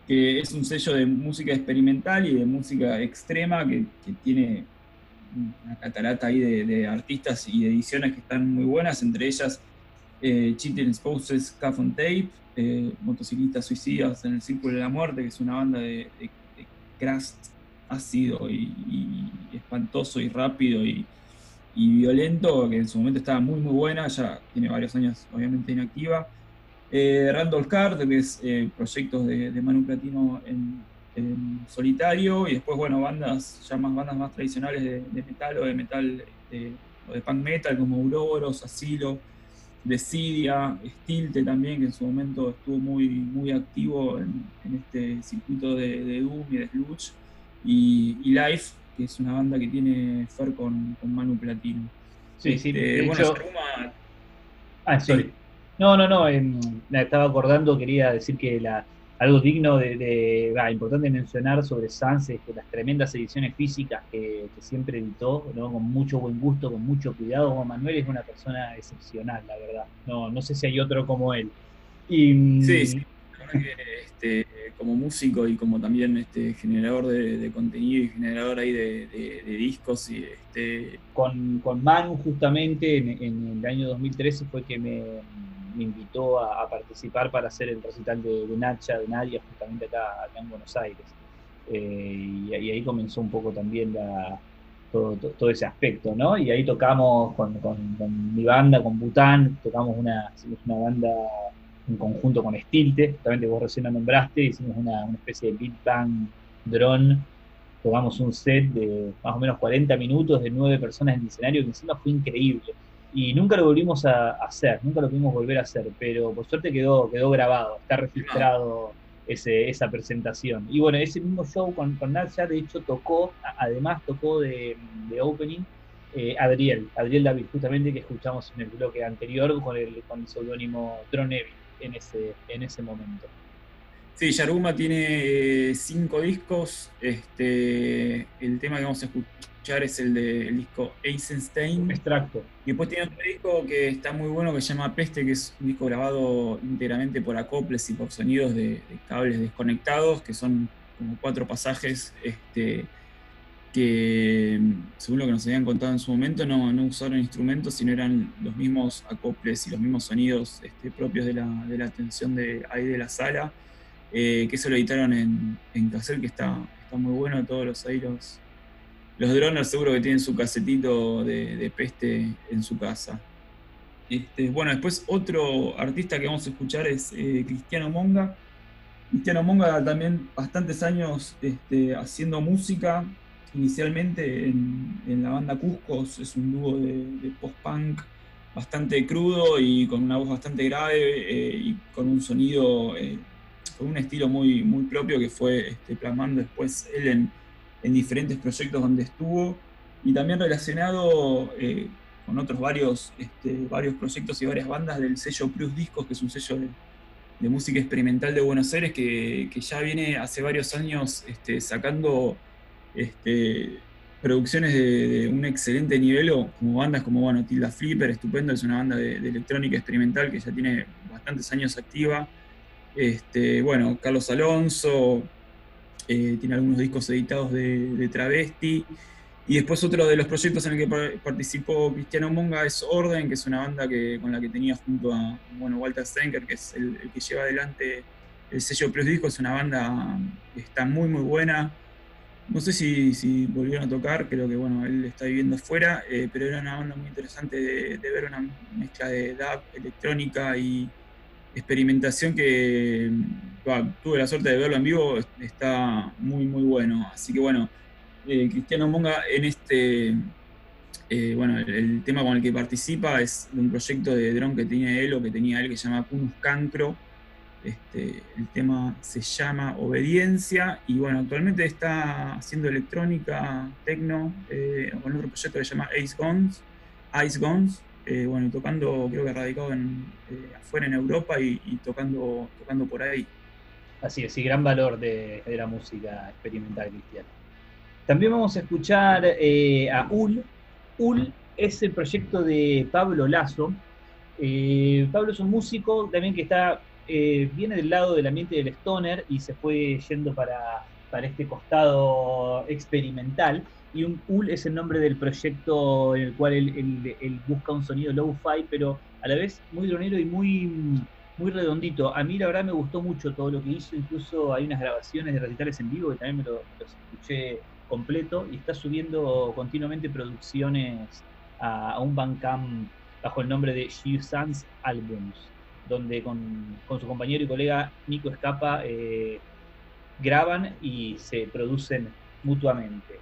que es un sello de música experimental y de música extrema que, tiene una catarata ahí de, artistas y ediciones que están muy buenas, entre ellas eh, Cheating Spouses, Cuff on Tape, eh, motociclistas suicidas en el Círculo de la Muerte, que es una banda de, de, ácido y, espantoso y rápido y, violento, que en su momento estaba muy muy buena, ya tiene varios años obviamente inactiva. Eh, Randall Card, que es eh, proyectos de, Manu Platino en, solitario, y después, bueno, bandas, ya más bandas más tradicionales de, metal o de metal o de punk metal, como Ouroboros, Asilo, Decidia, Stilte también, que en su momento estuvo muy, muy activo en, este circuito de, Doom y de Sludge, y, Life, que es una banda que tiene Fer con, Manu Platino. Sí, sí, este, bueno, Ah, sorry. No, no, no, me estaba acordando, quería decir que la, algo digno de, importante mencionar sobre Sans es que las tremendas ediciones físicas que, siempre editó, con mucho buen gusto, con mucho cuidado, como Manuel es una persona excepcional, la verdad. No, no sé si hay otro como él. Y, mm, sí, sí. Este, como músico y como también este, generador de, contenido y generador ahí de, discos. Y, este... con, con Manu justamente en, el año 2013 fue que me me invitó a, participar para hacer el recital de, Nacha, de Nadia, justamente acá, acá en Buenos Aires. Eh, y, ahí comenzó un poco también la, todo, todo, ese aspecto, ¿no? Y ahí tocamos con, con, mi banda, con Bután, tocamos una, una banda en conjunto con Stilte, justamente vos recién la nombraste, hicimos una, especie de beat bang drone, tocamos un set de más o menos 40 minutos de nueve personas en el escenario, que encima fue increíble y nunca lo volvimos a hacer, nunca lo pudimos volver a hacer, pero por suerte quedó, quedó grabado, está registrado ese, esa presentación. Y bueno, ese mismo show con, con Nadia, de hecho, tocó, además tocó de, de opening eh, Adriel, Adriel David, justamente que escuchamos en el bloque anterior con el, con el seudónimo Drone en ese, en ese momento. Sí, Yaruma tiene cinco discos. Este, el tema que vamos a escuchar es el del disco Eisenstein. Extracto. Y después tiene otro disco que está muy bueno que se llama Peste, que es un disco grabado íntegramente por acoples y por sonidos de, cables desconectados, que son como cuatro pasajes este, que, según lo que nos habían contado en su momento, no, no usaron instrumentos, sino eran los mismos acoples y los mismos sonidos este, propios de la, de la atención de, ahí de la sala, eh, que se lo editaron en, en cassette, que está, está muy bueno, todos los ahí los, droners seguro que tienen su casetito de, peste en su casa. Este, bueno, después otro artista que vamos a escuchar es eh, Cristiano Monga. Cristiano Monga también bastantes años este, haciendo música, inicialmente en, la banda Cuscos, es un dúo de, post-punk bastante crudo y con una voz bastante grave eh, y con un sonido, eh, con un estilo muy, muy propio que fue este, plasmando después él en, diferentes proyectos donde estuvo y también relacionado eh, con otros varios, este, varios proyectos y varias bandas del sello Plus Discos, que es un sello de, música experimental de Buenos Aires que, ya viene hace varios años este, sacando este, producciones de, un excelente nivel, como bandas como bueno, Tilda Flipper, estupendo, es una banda de, electrónica experimental que ya tiene bastantes años activa. Este, bueno, Carlos Alonso, eh, tiene algunos discos editados de, Travesti. Y después otro de los proyectos en el que participó Cristiano Monga es Orden, que es una banda que, con la que tenía junto a bueno, Walter Stenker, que es el, que lleva adelante el sello Plus Disco. Es una banda que está muy muy buena, no sé si, volvieron a tocar, creo que bueno, él está viviendo afuera, eh, pero era una banda muy interesante de, ver una mezcla de DAP, electrónica y experimentación que tuve la suerte de verlo en vivo, está muy muy bueno. Así que bueno, eh, Cristiano Monga en este, eh, bueno, el, tema con el que participa es de un proyecto de dron que tiene él o que tenía él que se llama Punus Cancro este, el tema se llama Obediencia y bueno, actualmente está haciendo electrónica, techno, eh, con otro proyecto que se llama Ace Guns, Ice Guns, eh, bueno, tocando, creo que radicado en, eh, afuera en Europa y, tocando, tocando por ahí. Así es, y gran valor de, la música experimental cristiana. También vamos a escuchar a UL. UL es el proyecto de Pablo Lazo. Pablo es un músico también que está eh, viene del lado del ambiente del stoner y se fue yendo para, para este costado experimental. Y un UL es el nombre del proyecto en el cual él, busca un sonido low-fi, pero a la vez muy dronero y muy, muy redondito. A mí la verdad me gustó mucho todo lo que hizo, incluso hay unas grabaciones de recitales en vivo que también me los escuché completo y está subiendo continuamente producciones a, a un Bandcamp bajo el nombre de She Sans Albums donde con, su compañero y colega Nico Escapa eh, graban y se producen mutuamente.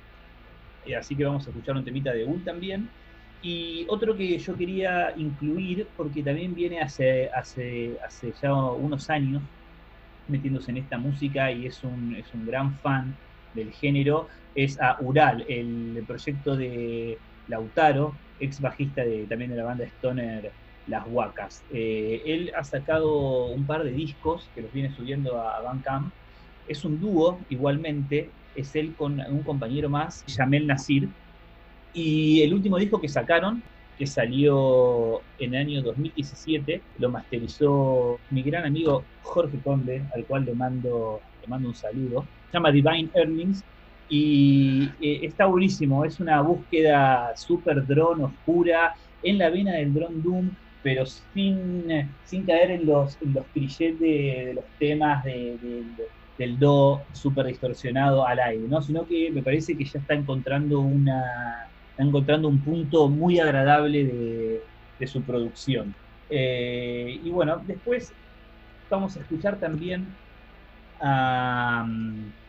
Eh, así que vamos a escuchar un temita de Ul también. Y otro que yo quería incluir, porque también viene hace, hace, hace ya unos años metiéndose en esta música y es un, es un gran fan del género, es a Ural, el, proyecto de Lautaro, ex bajista de, también de la banda Stoner las Huacas. Eh, él ha sacado un par de discos que los viene subiendo a Bandcamp. Es un dúo, igualmente, es él con un compañero más, Yamel Nasir. Y el último disco que sacaron, que salió en el año 2017, lo masterizó mi gran amigo Jorge Conde, al cual le mando, le mando un saludo. Se llama Divine Earnings y eh, está buenísimo. Es una búsqueda súper drone oscura en la vena del drone doom pero sin, sin caer en los, en los clichés de, los temas del do súper distorsionado al aire, ¿no? sino que me parece que ya está encontrando, una, está encontrando un punto muy agradable de, su producción. Eh, y bueno, después vamos a escuchar también a,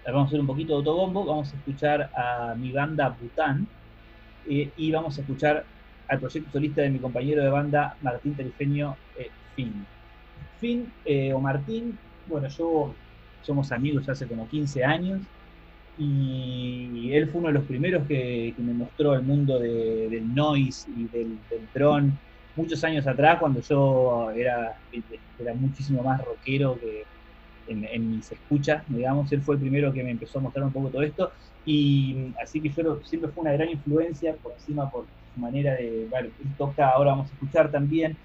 vamos a hacer un poquito de autobombo, vamos a escuchar a mi banda Bután eh, y vamos a escuchar al proyecto solista de mi compañero de banda Martín Tarifeño eh, Fin. Fin eh, o Martín, bueno, yo somos amigos hace como 15 años y él fue uno de los primeros que, me mostró el mundo del noise y del, del muchos años atrás cuando yo era, era muchísimo más rockero que en, mis escuchas, digamos, él fue el primero que me empezó a mostrar un poco todo esto y así que yo siempre fue una gran influencia por encima por manera de, bueno, él toca, ahora vamos a escuchar también,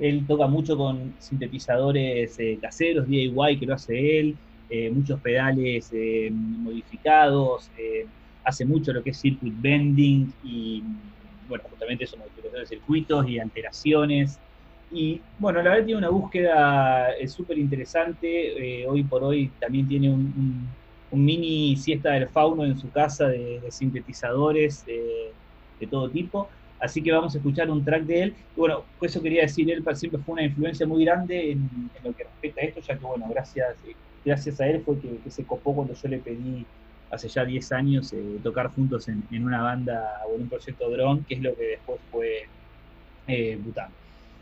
él toca mucho con sintetizadores eh, caseros, DIY, que lo hace él, eh, muchos pedales eh, modificados, hace mucho lo que es circuit bending y, bueno, justamente eso, modificaciones de circuitos y alteraciones. Y bueno, la verdad tiene una búsqueda súper interesante. hoy por hoy también tiene un, mini siesta del fauno en su casa de sintetizadores de todo tipo. Así que vamos a escuchar un track de él. Y bueno, eso quería decir, él siempre fue una influencia muy grande en, lo que respecta a esto, ya que bueno, gracias, gracias a él fue que, se copó cuando yo le pedí hace ya 10 años eh, tocar juntos en, una banda o en un proyecto drone, que es lo que después fue eh, Bután.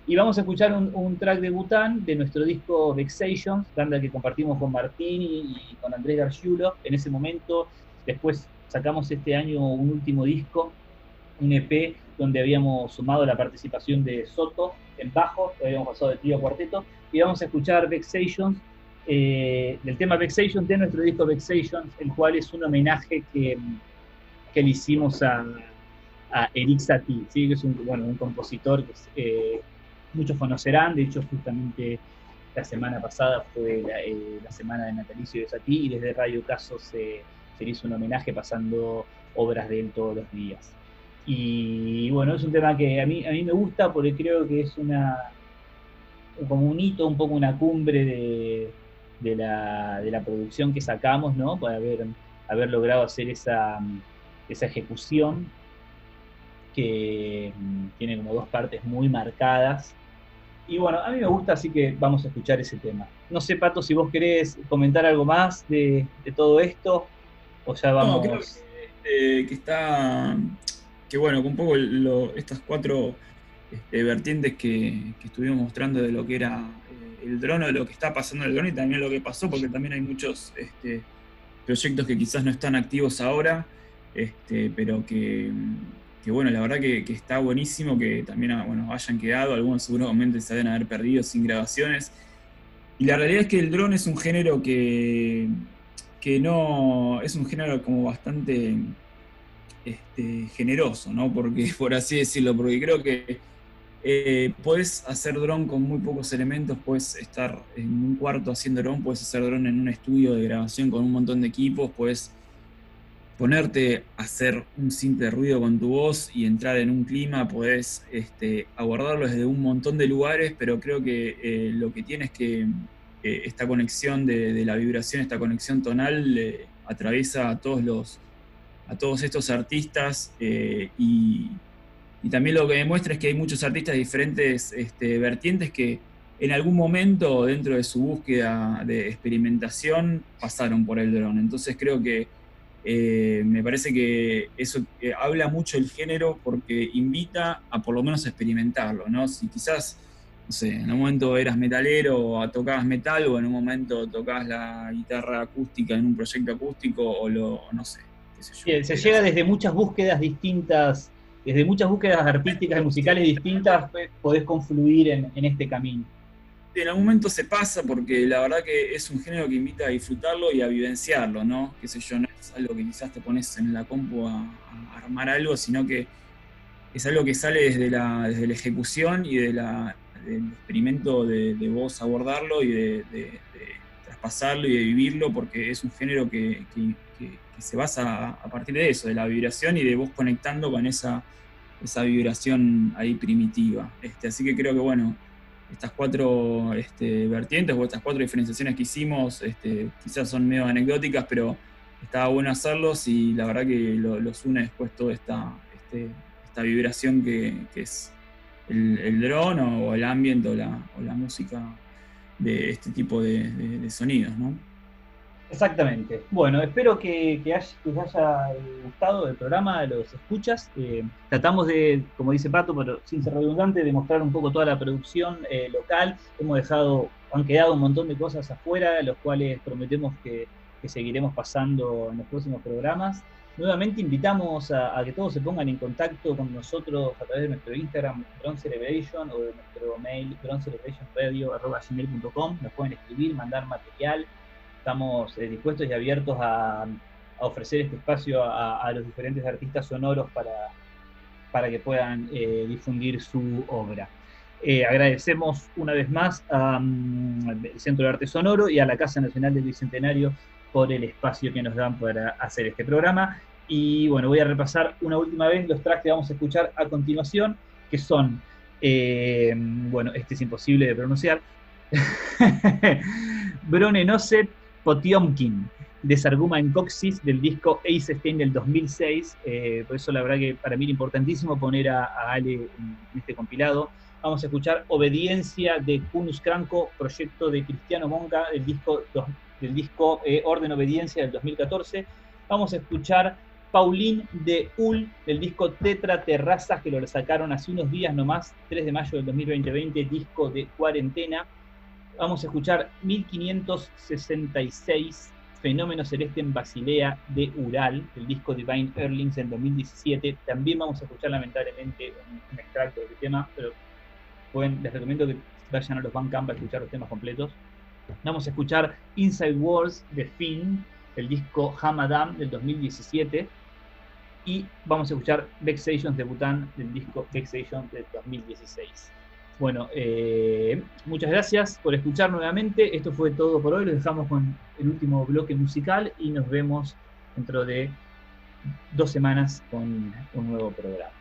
Y vamos a escuchar un, track de Bután de nuestro disco Vexations, banda que compartimos con Martín y, con Andrés Gargiulo en ese momento. Después sacamos este año un último disco, un EP, donde habíamos sumado la participación de Soto en bajo, habíamos pasado de trío a cuarteto, y vamos a escuchar Vexations, eh, del tema Vexations de nuestro disco Vexations, el cual es un homenaje que, que le hicimos a, a Eric Satie, ¿sí? que es un, bueno, un compositor que eh, muchos conocerán, de hecho justamente la semana pasada fue la, eh, semana de natalicio de Satie y desde Radio Caso se, se hizo un homenaje pasando obras de él todos los días. Y bueno, es un tema que a mí, a mí me gusta porque creo que es una como un hito, un poco una cumbre de, de, la, de la, producción que sacamos, ¿no? Para haber, haber logrado hacer esa, esa ejecución que mm, tiene como dos partes muy marcadas y bueno, a mí me gusta, así que vamos a escuchar ese tema. No sé, Pato, si vos querés comentar algo más de, todo esto, o ya vamos. No, creo que, este, está. Que bueno, un poco estas cuatro este, vertientes que, estuvimos mostrando de lo que era eh, el dron, de lo que está pasando en el dron y también lo que pasó, porque también hay muchos este, proyectos que quizás no están activos ahora, este, pero que que bueno, la verdad que, está buenísimo que también ah, bueno, hayan quedado, algunos seguramente se deben haber perdido sin grabaciones. Y la realidad es que el dron es un género que, que no, es un género como bastante este, generoso, ¿no? Porque, por así decirlo, porque creo que eh, puedes hacer dron con muy pocos elementos, puedes estar en un cuarto haciendo dron, puedes hacer dron en un estudio de grabación con un montón de equipos, puedes ponerte a hacer un simple ruido con tu voz y entrar en un clima, podés este, abordarlo desde un montón de lugares, pero creo que eh, lo que tienes que eh, esta conexión de, la vibración, esta conexión tonal, atraviesa a todos los a todos estos artistas eh, y, también lo que demuestra es que hay muchos artistas de diferentes este, vertientes que en algún momento dentro de su búsqueda de experimentación pasaron por el dron. Entonces creo que eh, me parece que eso eh, habla mucho del género porque invita a por lo menos experimentarlo, ¿no? Si quizás, no sé, en un momento eras metalero o tocabas metal o en un momento tocabas la guitarra acústica en un proyecto acústico o lo, no sé, se llega desde muchas búsquedas distintas, desde muchas búsquedas artísticas y musicales distintas, podés confluir en, en este camino en algún momento se pasa porque la verdad que es un género que invita a disfrutarlo y a vivenciarlo, ¿no? Qué sé yo, no es algo que quizás te pones en la compu a, armar algo, sino que es algo que sale desde la, desde la ejecución y de la, del experimento de, vos abordarlo y de, traspasarlo y de vivirlo, porque es un género que, se basa a, partir de eso, de la vibración y de vos conectando con esa, esa vibración ahí primitiva. Este, así que creo que, bueno, estas cuatro este, vertientes o estas cuatro diferenciaciones que hicimos, este, quizás son medio anecdóticas, pero estaba bueno hacerlos y la verdad que los une después toda esta, este, esta vibración que, es el, el dron o, el ambiente o la, música de este tipo de, de sonidos, ¿no? Exactamente. Bueno, espero que, que, haya, les haya gustado el programa, los escuchas. Eh, tratamos de, como dice Pato, pero sin ser redundante, de mostrar un poco toda la producción eh, local. Hemos dejado, han quedado un montón de cosas afuera, los cuales prometemos que, seguiremos pasando en los próximos programas. Nuevamente invitamos a, que todos se pongan en contacto con nosotros a través de nuestro Instagram, Drone Celebration, o de nuestro mail, dronecelebrationradio.com. Nos pueden escribir, mandar material estamos eh, dispuestos y abiertos a, ofrecer este espacio a, los diferentes artistas sonoros para, para que puedan eh, difundir su obra. Eh, agradecemos una vez más al mm, Centro de Arte Sonoro y a la Casa Nacional del Bicentenario por el espacio que nos dan para hacer este programa. Y bueno, voy a repasar una última vez los tracks que vamos a escuchar a continuación, que son, bueno, este es imposible de pronunciar, Brone Noset, Potiomkin, de Sarguma en Coxis, del disco Ace Stein del 2006. Eh, por eso la verdad que para mí era importantísimo poner a, Ale en, este compilado. Vamos a escuchar Obediencia de Kunus Cranco, proyecto de Cristiano Monca, del disco, del disco eh, Orden Obediencia del 2014. Vamos a escuchar Paulín de Ul, del disco Tetra Terrazas, que lo sacaron hace unos días nomás, 3 de mayo del 2020, disco de cuarentena. Vamos a escuchar 1566, Fenómeno Celeste en Basilea de Ural, el disco Divine Earlings en 2017. También vamos a escuchar lamentablemente un, extracto del tema, pero les recomiendo que vayan a los Bandcamp a escuchar los temas completos. Vamos a escuchar Inside Wars de Finn, el disco Hamadam del 2017. Y vamos a escuchar Vexations de Bután del disco Vexation del 2016. Bueno, eh, muchas gracias por escuchar nuevamente. Esto fue todo por hoy. Lo dejamos con el último bloque musical y nos vemos dentro de dos semanas con un nuevo programa.